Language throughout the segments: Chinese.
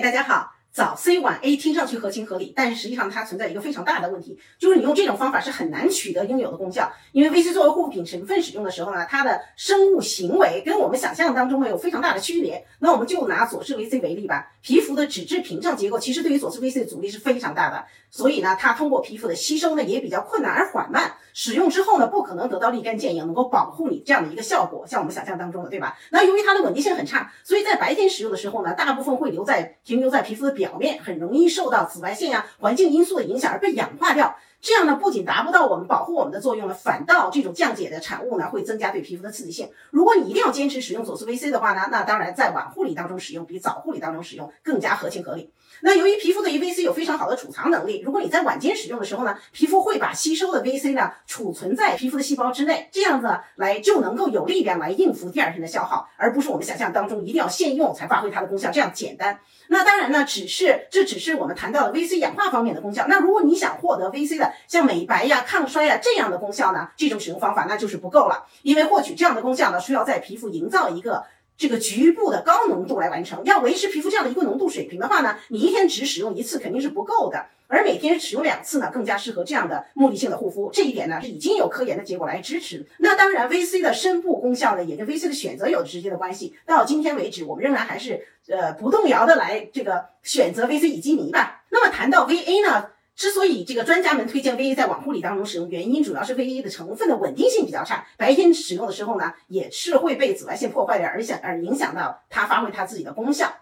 大家好。早 C 晚 A 听上去合情合理，但是实际上它存在一个非常大的问题，就是你用这种方法是很难取得应有的功效。因为 VC 作为护肤品成分使用的时候呢，它的生物行为跟我们想象当中呢有非常大的区别。那我们就拿左氏 VC 为例吧，皮肤的脂质屏障结构其实对于左氏 VC 的阻力是非常大的，所以呢，它通过皮肤的吸收呢也比较困难而缓慢。使用之后呢，不可能得到立竿见影，能够保护你这样的一个效果，像我们想象当中的，对吧？那由于它的稳定性很差，所以在白天使用的时候呢，大部分会留在停留在皮肤的表表面，很容易受到紫外线呀、环境因素的影响而被氧化掉。这样呢，不仅达不到我们保护我们的作用呢，反倒这种降解的产物呢，会增加对皮肤的刺激性。如果你一定要坚持使用左思 VC 的话呢，那当然在晚护理当中使用比早护理当中使用更加合情合理。那由于皮肤的 VC 有非常好的储藏能力，如果你在晚间使用的时候呢，皮肤会把吸收的 VC 呢储存在皮肤的细胞之内，这样子来就能够有力量来应付第二天的消耗，而不是我们想象当中一定要现用才发挥它的功效这样简单。那当然呢，只是这只是我们谈到的 VC 氧化方面的功效。那如果你想获得 VC 的像美白呀、抗衰呀这样的功效呢，这种使用方法那就是不够了，因为获取这样的功效呢，需要在皮肤营造一个。这个局部的高浓度来完成，要维持皮肤这样的一个浓度水平的话呢，你一天只使用一次肯定是不够的，而每天使用两次呢，更加适合这样的目的性的护肤。这一点呢是已经有科研的结果来支持。那当然，VC 的深部功效呢，也跟 VC 的选择有直接的关系。到今天为止，我们仍然还是呃不动摇的来这个选择 VC 乙基醚吧。那么谈到 VA 呢？之所以这个专家们推荐 VA 在网护理当中使用，原因主要是 VA 的成分的稳定性比较差，白天使用的时候呢，也是会被紫外线破坏的，而响而影响到它发挥它自己的功效。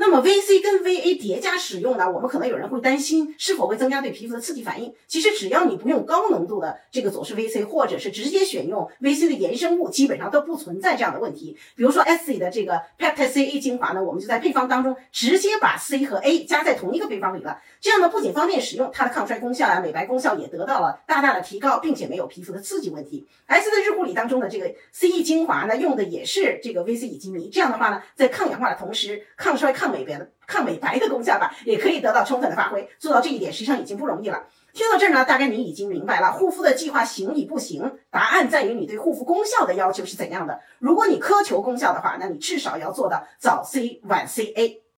那么 VC 跟 VA 叠加使用呢？我们可能有人会担心是否会增加对皮肤的刺激反应。其实只要你不用高浓度的这个左氏 VC，或者是直接选用 VC 的衍生物，基本上都不存在这样的问题。比如说 S 的这个 Peptide C A 精华呢，我们就在配方当中直接把 C 和 A 加在同一个配方里了。这样呢，不仅方便使用，它的抗衰功效啊、美白功效也得到了大大的提高，并且没有皮肤的刺激问题。S 的日护理当中的这个 C E 精华呢，用的也是这个 VC 乙基醚，这样的话呢，在抗氧化的同时，抗衰抗美白的。抗美白的功效吧，也可以得到充分的发挥。做到这一点，实际上已经不容易了。听到这儿呢，大概你已经明白了护肤的计划行与不行，答案在于你对护肤功效的要求是怎样的。如果你苛求功效的话，那你至少要做到早 C 晚 C A。